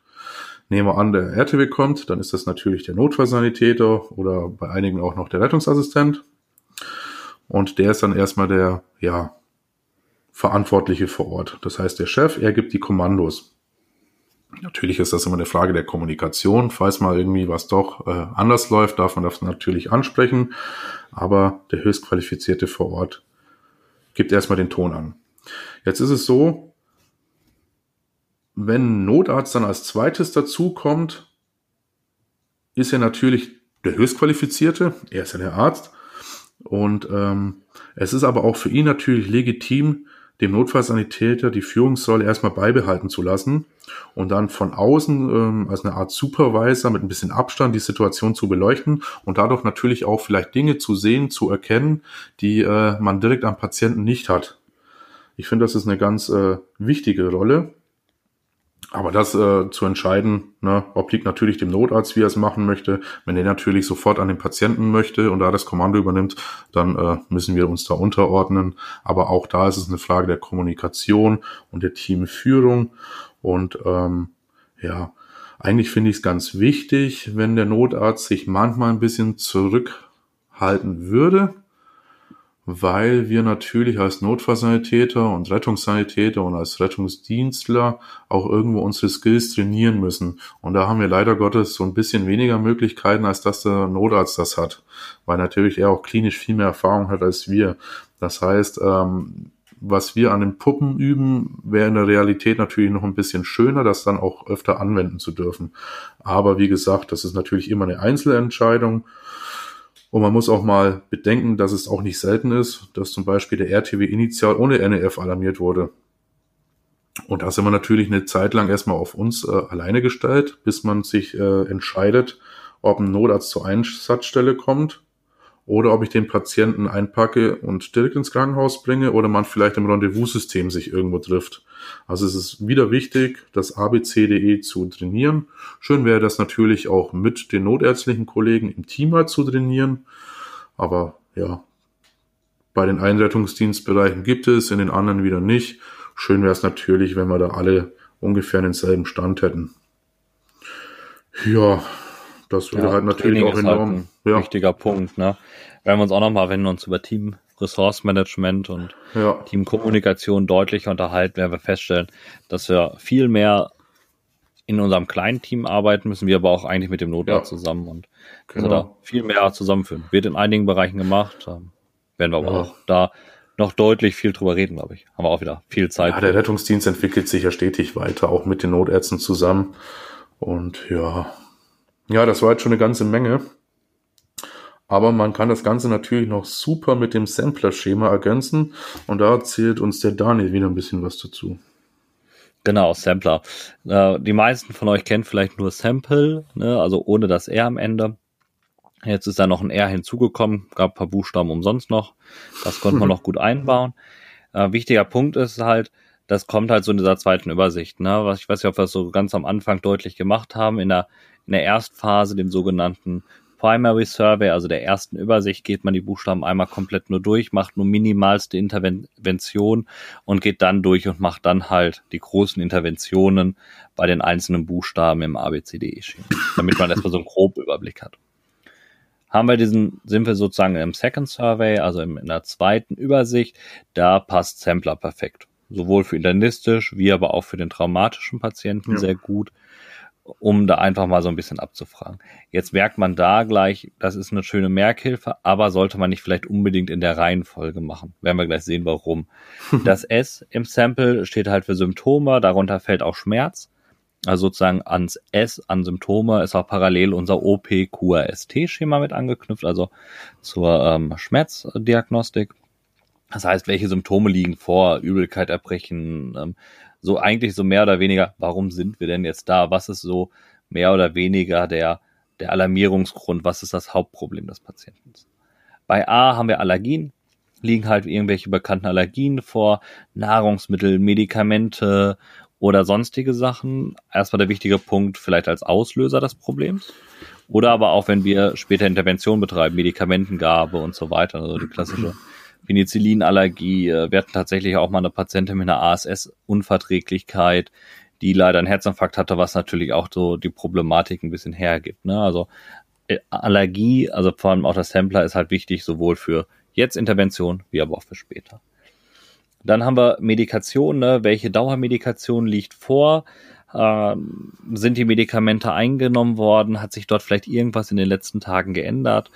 Nehmen wir an, der RTW kommt, dann ist das natürlich der Notfallsanitäter oder bei einigen auch noch der Rettungsassistent. Und der ist dann erstmal der, ja, Verantwortliche vor Ort. Das heißt, der Chef, er gibt die Kommandos. Natürlich ist das immer eine Frage der Kommunikation. Falls mal irgendwie was doch äh, anders läuft, darf man das natürlich ansprechen. Aber der höchstqualifizierte vor Ort gibt erstmal den Ton an. Jetzt ist es so, wenn Notarzt dann als zweites dazukommt, ist er natürlich der höchstqualifizierte. Er ist ja der Arzt. Und ähm, es ist aber auch für ihn natürlich legitim, dem Notfallsanitäter die Führungsrolle erstmal beibehalten zu lassen und dann von außen ähm, als eine Art Supervisor mit ein bisschen Abstand die Situation zu beleuchten und dadurch natürlich auch vielleicht Dinge zu sehen, zu erkennen, die äh, man direkt am Patienten nicht hat. Ich finde, das ist eine ganz äh, wichtige Rolle aber das äh, zu entscheiden, ne, obliegt natürlich dem Notarzt, wie er es machen möchte. Wenn er natürlich sofort an den Patienten möchte und da das Kommando übernimmt, dann äh, müssen wir uns da unterordnen. Aber auch da ist es eine Frage der Kommunikation und der Teamführung. Und ähm, ja, eigentlich finde ich es ganz wichtig, wenn der Notarzt sich manchmal ein bisschen zurückhalten würde weil wir natürlich als Notfallsanitäter und Rettungssanitäter und als Rettungsdienstler auch irgendwo unsere Skills trainieren müssen. Und da haben wir leider Gottes so ein bisschen weniger Möglichkeiten, als dass der Notarzt das hat, weil natürlich er auch klinisch viel mehr Erfahrung hat als wir. Das heißt, ähm, was wir an den Puppen üben, wäre in der Realität natürlich noch ein bisschen schöner, das dann auch öfter anwenden zu dürfen. Aber wie gesagt, das ist natürlich immer eine Einzelentscheidung. Und man muss auch mal bedenken, dass es auch nicht selten ist, dass zum Beispiel der RTW initial ohne NEF alarmiert wurde. Und da sind wir natürlich eine Zeit lang erstmal auf uns äh, alleine gestellt, bis man sich äh, entscheidet, ob ein Notarzt zur Einsatzstelle kommt oder ob ich den Patienten einpacke und direkt ins Krankenhaus bringe oder man vielleicht im Rendezvous-System sich irgendwo trifft. Also es ist wieder wichtig, das ABCDE zu trainieren. Schön wäre das natürlich auch mit den notärztlichen Kollegen im Team mal zu trainieren. Aber ja, bei den Einrettungsdienstbereichen gibt es, in den anderen wieder nicht. Schön wäre es natürlich, wenn wir da alle ungefähr denselben Stand hätten. Ja, das ja, halt natürlich Training auch enorm. Halt ein ja. wichtiger Punkt, ne? Wenn wir uns auch nochmal, wenn wir uns über Team Ressourcenmanagement und ja. Teamkommunikation deutlicher unterhalten, werden wir feststellen, dass wir viel mehr in unserem kleinen Team arbeiten müssen, wir aber auch eigentlich mit dem Notarzt ja. zusammen und genau. da viel mehr zusammenführen. Wird in einigen Bereichen gemacht, werden wir aber ja. auch da noch deutlich viel drüber reden, glaube ich. Haben wir auch wieder viel Zeit. Ja, der Rettungsdienst entwickelt sich ja stetig weiter, auch mit den Notärzten zusammen. Und ja, ja, das war jetzt schon eine ganze Menge. Aber man kann das Ganze natürlich noch super mit dem Sampler-Schema ergänzen. Und da erzählt uns der Daniel wieder ein bisschen was dazu. Genau, Sampler. Äh, die meisten von euch kennen vielleicht nur Sample, ne, also ohne das R am Ende. Jetzt ist da noch ein R hinzugekommen, gab ein paar Buchstaben umsonst noch. Das konnte man noch gut einbauen. Äh, wichtiger Punkt ist halt, das kommt halt so in dieser zweiten Übersicht. Ne? Was ich weiß nicht, ob wir das so ganz am Anfang deutlich gemacht haben. In der, in der Erstphase, dem sogenannten Primary Survey, also der ersten Übersicht, geht man die Buchstaben einmal komplett nur durch, macht nur minimalste Intervention und geht dann durch und macht dann halt die großen Interventionen bei den einzelnen Buchstaben im ABCDE-Schema, damit man erstmal so einen groben Überblick hat. Haben wir diesen, sind wir sozusagen im Second Survey, also in der zweiten Übersicht, da passt Sampler perfekt. sowohl für internistisch wie aber auch für den traumatischen Patienten ja. sehr gut, um da einfach mal so ein bisschen abzufragen. Jetzt merkt man da gleich, das ist eine schöne Merkhilfe, aber sollte man nicht vielleicht unbedingt in der Reihenfolge machen. Werden wir gleich sehen, warum. das S im Sample steht halt für Symptome, darunter fällt auch Schmerz. Also sozusagen ans S, an Symptome, ist auch parallel unser OP-QRST-Schema mit angeknüpft, also zur ähm, Schmerzdiagnostik. Das heißt, welche Symptome liegen vor? Übelkeit, Erbrechen, ähm, so eigentlich so mehr oder weniger, warum sind wir denn jetzt da? Was ist so mehr oder weniger der, der Alarmierungsgrund? Was ist das Hauptproblem des Patienten? Bei A haben wir Allergien, liegen halt irgendwelche bekannten Allergien vor, Nahrungsmittel, Medikamente oder sonstige Sachen. Erstmal der wichtige Punkt, vielleicht als Auslöser des Problems. Oder aber auch, wenn wir später Intervention betreiben, Medikamentengabe und so weiter, also die klassische Penicillinallergie. Äh, wir hatten tatsächlich auch mal eine Patientin mit einer ASS-Unverträglichkeit, die leider einen Herzinfarkt hatte, was natürlich auch so die Problematik ein bisschen hergibt. Ne? Also äh, Allergie, also vor allem auch das Sampler ist halt wichtig, sowohl für jetzt Intervention wie aber auch für später. Dann haben wir Medikation, ne? welche Dauermedikation liegt vor? Ähm, sind die Medikamente eingenommen worden? Hat sich dort vielleicht irgendwas in den letzten Tagen geändert?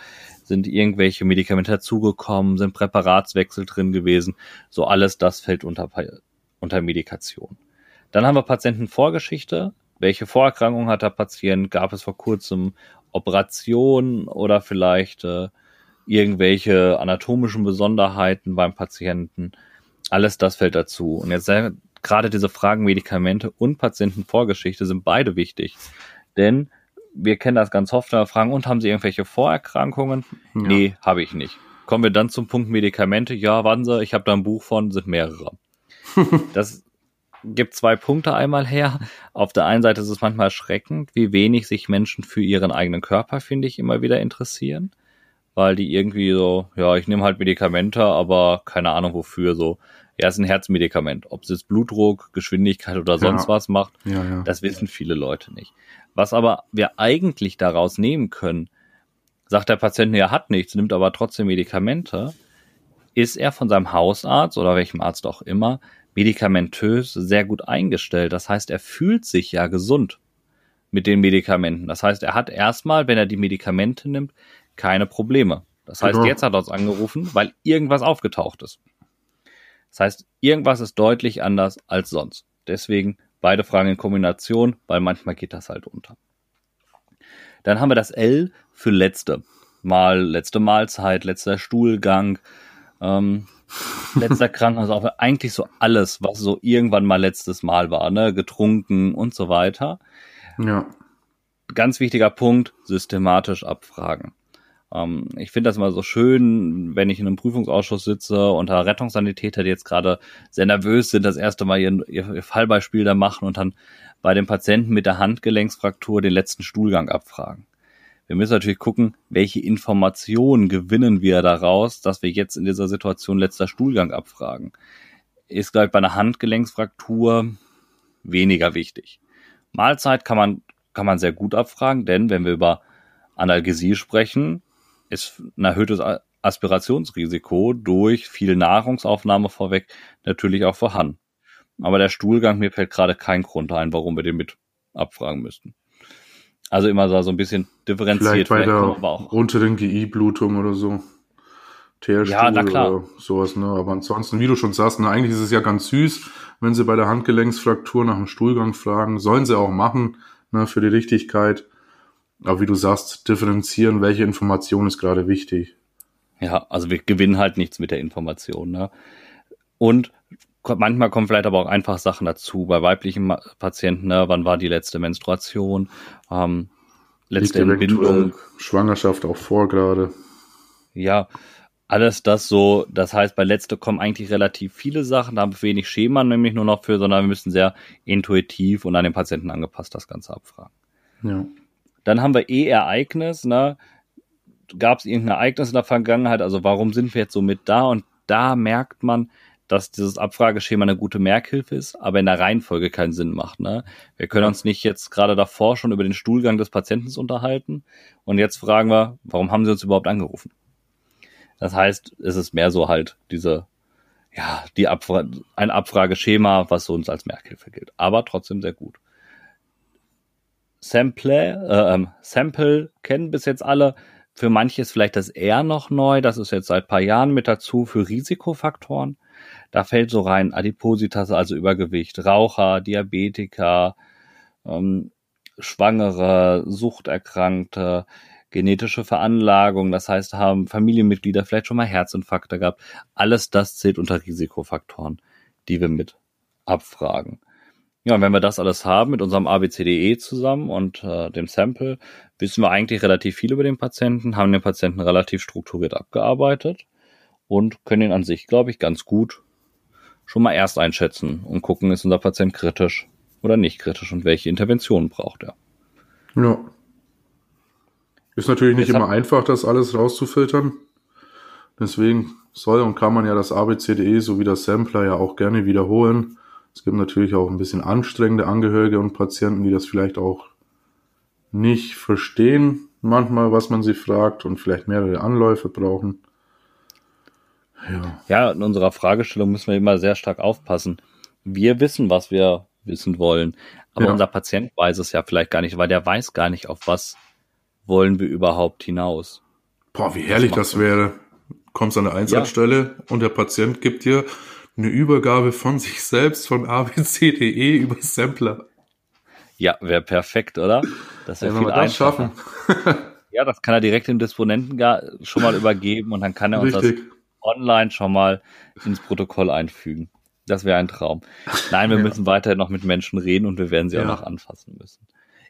Sind irgendwelche Medikamente dazugekommen? Sind Präparatswechsel drin gewesen? So alles das fällt unter, unter Medikation. Dann haben wir Patientenvorgeschichte. Welche Vorerkrankungen hat der Patient? Gab es vor kurzem Operationen oder vielleicht äh, irgendwelche anatomischen Besonderheiten beim Patienten? Alles das fällt dazu. Und jetzt äh, gerade diese Fragen Medikamente und Patientenvorgeschichte sind beide wichtig. Denn wir kennen das ganz oft, da fragen, und haben Sie irgendwelche Vorerkrankungen? Ja. Nee, habe ich nicht. Kommen wir dann zum Punkt Medikamente. Ja, warten Sie, ich habe da ein Buch von, sind mehrere. das gibt zwei Punkte einmal her. Auf der einen Seite ist es manchmal erschreckend, wie wenig sich Menschen für ihren eigenen Körper, finde ich, immer wieder interessieren. Weil die irgendwie so, ja, ich nehme halt Medikamente, aber keine Ahnung wofür, so ja, ist ein Herzmedikament. Ob es jetzt Blutdruck, Geschwindigkeit oder sonst ja. was macht, ja, ja. das wissen viele Leute nicht. Was aber wir eigentlich daraus nehmen können, sagt der Patient, er hat nichts, nimmt aber trotzdem Medikamente, ist er von seinem Hausarzt oder welchem Arzt auch immer medikamentös sehr gut eingestellt. Das heißt, er fühlt sich ja gesund mit den Medikamenten. Das heißt, er hat erstmal, wenn er die Medikamente nimmt, keine Probleme. Das heißt, genau. jetzt hat er uns angerufen, weil irgendwas aufgetaucht ist. Das heißt, irgendwas ist deutlich anders als sonst. Deswegen beide Fragen in Kombination, weil manchmal geht das halt unter. Dann haben wir das L für letzte. Mal letzte Mahlzeit, letzter Stuhlgang, ähm, letzter Krankenhausaufenthalt, eigentlich so alles, was so irgendwann mal letztes Mal war, ne, getrunken und so weiter. Ja. Ganz wichtiger Punkt, systematisch abfragen. Ähm, ich finde das immer so schön, wenn ich in einem Prüfungsausschuss sitze und da Rettungssanitäter, die jetzt gerade sehr nervös sind, das erste Mal ihr, ihr Fallbeispiel da machen und dann bei dem Patienten mit der Handgelenksfraktur den letzten Stuhlgang abfragen. Wir müssen natürlich gucken, welche Informationen gewinnen wir daraus, dass wir jetzt in dieser Situation letzter Stuhlgang abfragen. Ist gleich bei einer Handgelenksfraktur weniger wichtig. Mahlzeit kann man, kann man sehr gut abfragen, denn wenn wir über Analgesie sprechen, ist ein erhöhtes Aspirationsrisiko durch viel Nahrungsaufnahme vorweg natürlich auch vorhanden. Aber der Stuhlgang, mir fällt gerade kein Grund ein, warum wir den mit abfragen müssten. Also immer so ein bisschen differenziert. Vielleicht bei der unteren GI-Blutung oder so. Teerstuhl ja, na klar. oder sowas, ne? Aber ansonsten, wie du schon sagst, ne, eigentlich ist es ja ganz süß, wenn sie bei der Handgelenksfraktur nach dem Stuhlgang fragen. Sollen sie auch machen, ne, für die Richtigkeit. Aber wie du sagst, differenzieren, welche Information ist gerade wichtig. Ja, also wir gewinnen halt nichts mit der Information. Ne? Und manchmal kommen vielleicht aber auch einfach Sachen dazu. Bei weiblichen Patienten, ne, wann war die letzte Menstruation, ähm, letzte Entbindung. Schwangerschaft auch vor gerade. Ja, alles das so, das heißt, bei letzte kommen eigentlich relativ viele Sachen, da haben wir wenig Schema nämlich nur noch für, sondern wir müssen sehr intuitiv und an den Patienten angepasst das Ganze abfragen. Ja. Dann haben wir E-Ereignis, ne? Gab es irgendein Ereignis in der Vergangenheit? Also warum sind wir jetzt so mit da? Und da merkt man, dass dieses Abfrageschema eine gute Merkhilfe ist, aber in der Reihenfolge keinen Sinn macht. Ne? Wir können uns nicht jetzt gerade davor schon über den Stuhlgang des Patienten unterhalten und jetzt fragen wir, warum haben Sie uns überhaupt angerufen? Das heißt, es ist mehr so halt diese, ja, die Abfra ein Abfrageschema, was uns als Merkhilfe gilt. Aber trotzdem sehr gut. Sample, äh, ähm, Sample kennen bis jetzt alle. Für manche ist vielleicht das R noch neu. Das ist jetzt seit paar Jahren mit dazu für Risikofaktoren. Da fällt so rein Adipositas, also Übergewicht, Raucher, Diabetiker, ähm, Schwangere, Suchterkrankte, genetische Veranlagung, das heißt, haben Familienmitglieder vielleicht schon mal Herzinfarkte gehabt. Alles das zählt unter Risikofaktoren, die wir mit abfragen. Ja, und wenn wir das alles haben mit unserem ABCDE zusammen und äh, dem Sample, wissen wir eigentlich relativ viel über den Patienten, haben den Patienten relativ strukturiert abgearbeitet und können ihn an sich, glaube ich, ganz gut schon mal erst einschätzen und gucken, ist unser Patient kritisch oder nicht kritisch und welche Interventionen braucht er. Ja. Ist natürlich nicht Jetzt immer einfach, das alles rauszufiltern. Deswegen soll und kann man ja das ABCDE sowie das Sampler ja auch gerne wiederholen. Es gibt natürlich auch ein bisschen anstrengende Angehörige und Patienten, die das vielleicht auch nicht verstehen, manchmal, was man sie fragt und vielleicht mehrere Anläufe brauchen. Ja. ja, in unserer Fragestellung müssen wir immer sehr stark aufpassen. Wir wissen, was wir wissen wollen, aber ja. unser Patient weiß es ja vielleicht gar nicht, weil der weiß gar nicht, auf was wollen wir überhaupt hinaus. Boah, wie herrlich das, das wäre. Kommst an eine Einsatzstelle ja. und der Patient gibt dir eine Übergabe von sich selbst von abc.de über Sampler. Ja, wäre perfekt, oder? Das wäre viel wir das schaffen. ja, das kann er direkt dem Disponenten schon mal übergeben und dann kann er uns Richtig. das online schon mal ins Protokoll einfügen. Das wäre ein Traum. Nein, wir ja. müssen weiterhin noch mit Menschen reden und wir werden sie ja. auch noch anfassen müssen.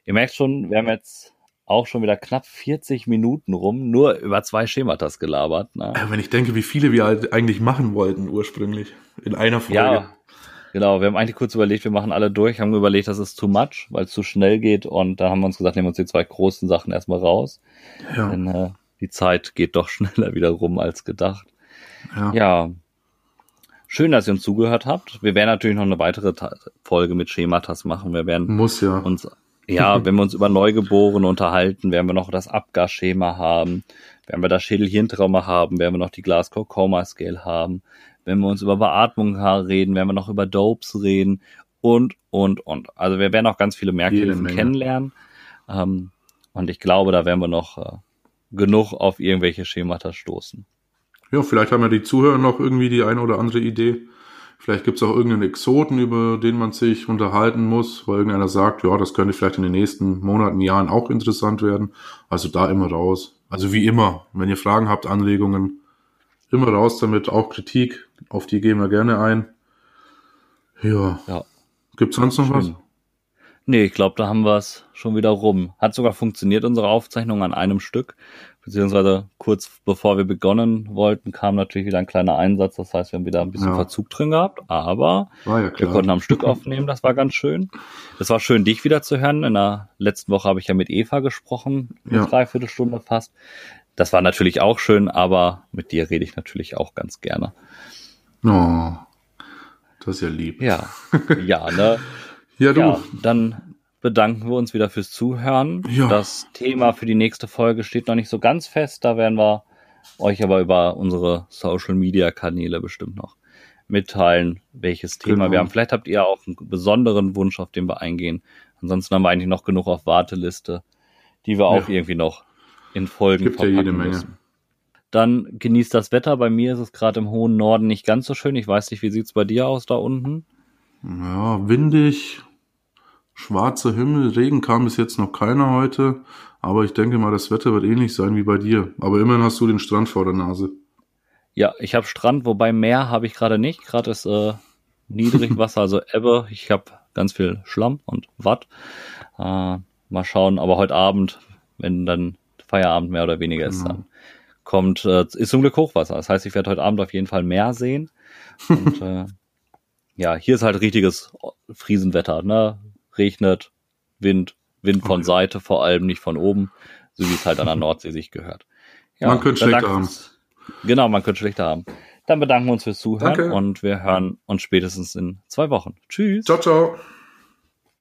Ihr merkt schon, wir haben jetzt auch schon wieder knapp 40 Minuten rum, nur über zwei Schematas gelabert. Ne? Wenn ich denke, wie viele wir halt eigentlich machen wollten ursprünglich in einer Folge. Ja, genau. Wir haben eigentlich kurz überlegt, wir machen alle durch, haben überlegt, das ist too much, weil es zu schnell geht und dann haben wir uns gesagt, nehmen wir uns die zwei großen Sachen erstmal raus. Ja. Denn äh, die Zeit geht doch schneller wieder rum als gedacht. Ja. ja. Schön, dass ihr uns zugehört habt. Wir werden natürlich noch eine weitere Ta Folge mit Schematas machen. Wir werden ja. uns, ja, wenn wir uns über Neugeborene unterhalten, werden wir noch das Abgasschema haben, werden wir das Schädel-Hirntrauma haben, werden wir noch die Glasgow-Coma-Scale haben, wenn wir uns über Beatmung reden, werden wir noch über Dopes reden und, und, und. Also wir werden auch ganz viele Merkhilfen kennenlernen. Ähm, und ich glaube, da werden wir noch äh, genug auf irgendwelche Schemata stoßen. Ja, vielleicht haben ja die Zuhörer noch irgendwie die eine oder andere Idee. Vielleicht gibt's auch irgendeinen Exoten, über den man sich unterhalten muss, weil irgendeiner sagt, ja, das könnte vielleicht in den nächsten Monaten, Jahren auch interessant werden. Also da immer raus. Also wie immer, wenn ihr Fragen habt, Anregungen, immer raus damit, auch Kritik, auf die gehen wir gerne ein. Ja. ja. Gibt's sonst noch Schön. was? Nee, ich glaube, da haben wir es schon wieder rum. Hat sogar funktioniert, unsere Aufzeichnung an einem Stück beziehungsweise kurz bevor wir begonnen wollten, kam natürlich wieder ein kleiner Einsatz. Das heißt, wir haben wieder ein bisschen ja. Verzug drin gehabt, aber ja wir konnten am Stück aufnehmen. Das war ganz schön. Es war schön, dich wieder zu hören. In der letzten Woche habe ich ja mit Eva gesprochen, eine ja. Dreiviertelstunde fast. Das war natürlich auch schön, aber mit dir rede ich natürlich auch ganz gerne. Oh, das ist ja lieb. Ja, ja, ne? ja, du. Ja, dann bedanken wir uns wieder fürs Zuhören. Ja. Das Thema für die nächste Folge steht noch nicht so ganz fest. Da werden wir euch aber über unsere Social Media Kanäle bestimmt noch mitteilen, welches Thema genau. wir haben. Vielleicht habt ihr auch einen besonderen Wunsch, auf den wir eingehen. Ansonsten haben wir eigentlich noch genug auf Warteliste, die wir auch ja. irgendwie noch in Folgen Gibt verpacken ja jede Menge. müssen. Dann genießt das Wetter. Bei mir ist es gerade im hohen Norden nicht ganz so schön. Ich weiß nicht, wie sieht's bei dir aus da unten? Ja, windig, schwarzer Himmel, Regen kam bis jetzt noch keiner heute, aber ich denke mal, das Wetter wird ähnlich sein wie bei dir. Aber immerhin hast du den Strand vor der Nase. Ja, ich habe Strand, wobei Meer habe ich gerade nicht. Gerade ist äh, Niedrigwasser, also Ebbe. Ich habe ganz viel Schlamm und Watt. Äh, mal schauen, aber heute Abend, wenn dann Feierabend mehr oder weniger ist, genau. dann kommt, äh, ist zum Glück Hochwasser. Das heißt, ich werde heute Abend auf jeden Fall mehr sehen. Und äh, ja, hier ist halt richtiges Friesenwetter, ne? Regnet, Wind, Wind von okay. Seite vor allem, nicht von oben, so wie es halt an der Nordsee sich gehört. Ja, man könnte schlechter haben. Genau, man könnte schlechter haben. Dann bedanken wir uns fürs Zuhören Danke. und wir hören uns spätestens in zwei Wochen. Tschüss. Ciao, ciao.